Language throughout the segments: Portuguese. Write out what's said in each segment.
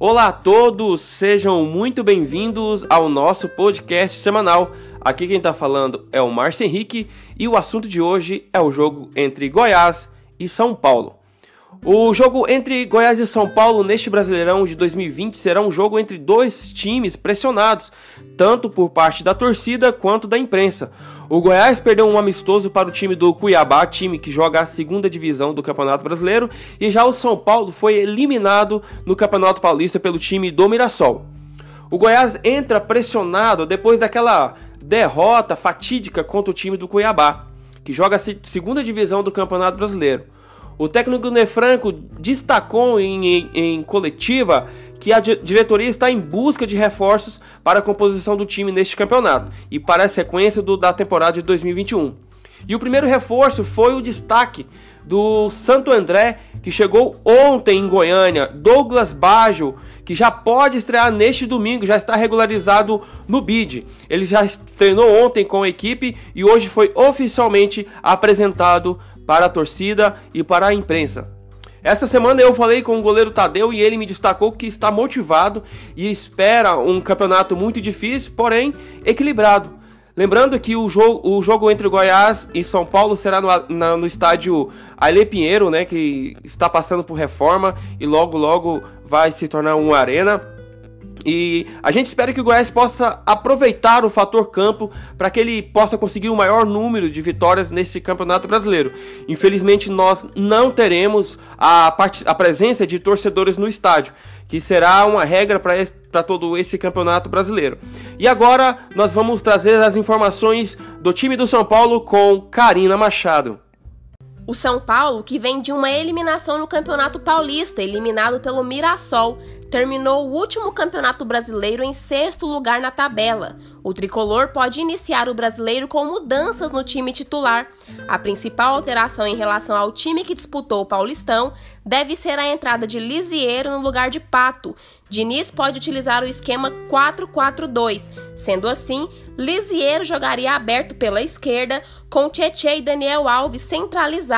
Olá a todos, sejam muito bem-vindos ao nosso podcast semanal. Aqui quem está falando é o Márcio Henrique e o assunto de hoje é o jogo entre Goiás e São Paulo. O jogo entre Goiás e São Paulo neste Brasileirão de 2020 será um jogo entre dois times pressionados, tanto por parte da torcida quanto da imprensa. O Goiás perdeu um amistoso para o time do Cuiabá, time que joga a segunda divisão do Campeonato Brasileiro, e já o São Paulo foi eliminado no Campeonato Paulista pelo time do Mirassol. O Goiás entra pressionado depois daquela derrota fatídica contra o time do Cuiabá, que joga a segunda divisão do Campeonato Brasileiro. O técnico Nefranco destacou em, em, em coletiva que a diretoria está em busca de reforços para a composição do time neste campeonato e para a sequência do, da temporada de 2021. E o primeiro reforço foi o destaque do Santo André, que chegou ontem em Goiânia, Douglas Baggio, que já pode estrear neste domingo, já está regularizado no BID. Ele já treinou ontem com a equipe e hoje foi oficialmente apresentado para a torcida e para a imprensa. Essa semana eu falei com o goleiro Tadeu e ele me destacou que está motivado e espera um campeonato muito difícil, porém equilibrado. Lembrando que o jogo, o jogo entre Goiás e São Paulo será no, na, no estádio Aile Pinheiro, né, que está passando por reforma e logo logo vai se tornar uma arena. E a gente espera que o Goiás possa aproveitar o fator campo para que ele possa conseguir o maior número de vitórias nesse campeonato brasileiro. Infelizmente, nós não teremos a, a presença de torcedores no estádio, que será uma regra para todo esse campeonato brasileiro. E agora nós vamos trazer as informações do time do São Paulo com Karina Machado. O São Paulo, que vem de uma eliminação no Campeonato Paulista, eliminado pelo Mirassol, terminou o último Campeonato Brasileiro em sexto lugar na tabela. O tricolor pode iniciar o brasileiro com mudanças no time titular. A principal alteração em relação ao time que disputou o Paulistão deve ser a entrada de Lisieiro no lugar de Pato. Diniz pode utilizar o esquema 4-4-2. Sendo assim, Lisieiro jogaria aberto pela esquerda, com Tietchan e Daniel Alves centralizados,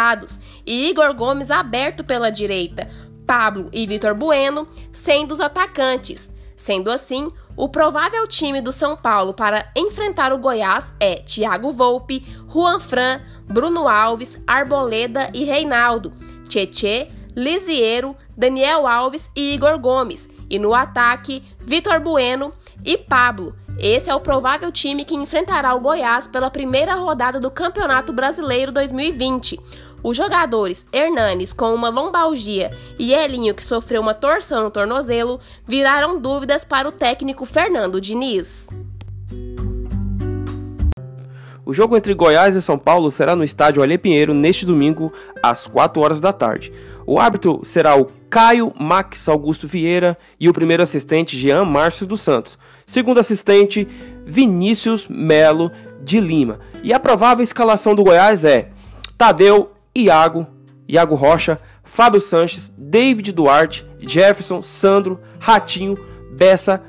e Igor Gomes aberto pela direita. Pablo e Vitor Bueno sendo os atacantes. Sendo assim, o provável time do São Paulo para enfrentar o Goiás é Thiago Volpe, Juan Fran, Bruno Alves, Arboleda e Reinaldo, Tietê, Lisiero, Daniel Alves e Igor Gomes. E no ataque, Vitor Bueno e Pablo. Esse é o provável time que enfrentará o Goiás pela primeira rodada do Campeonato Brasileiro 2020. Os jogadores Hernanes com uma lombalgia e Elinho que sofreu uma torção no tornozelo viraram dúvidas para o técnico Fernando Diniz. O jogo entre Goiás e São Paulo será no estádio Alê Pinheiro neste domingo às 4 horas da tarde. O árbitro será o Caio Max Augusto Vieira e o primeiro assistente Jean Márcio dos Santos. Segundo assistente Vinícius Melo de Lima. E a provável escalação do Goiás é Tadeu Iago, Iago Rocha, Fábio Sanches, David Duarte, Jefferson, Sandro, Ratinho, Bessa,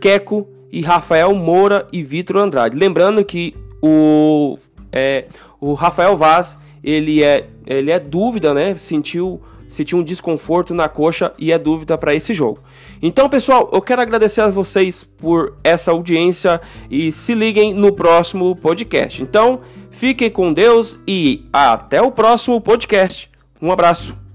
Queco e Rafael Moura e Vitor Andrade. Lembrando que o, é, o Rafael Vaz ele é, ele é dúvida, né? Sentiu, sentiu um desconforto na coxa e é dúvida para esse jogo. Então, pessoal, eu quero agradecer a vocês por essa audiência e se liguem no próximo podcast. Então, Fiquem com Deus e até o próximo podcast. Um abraço.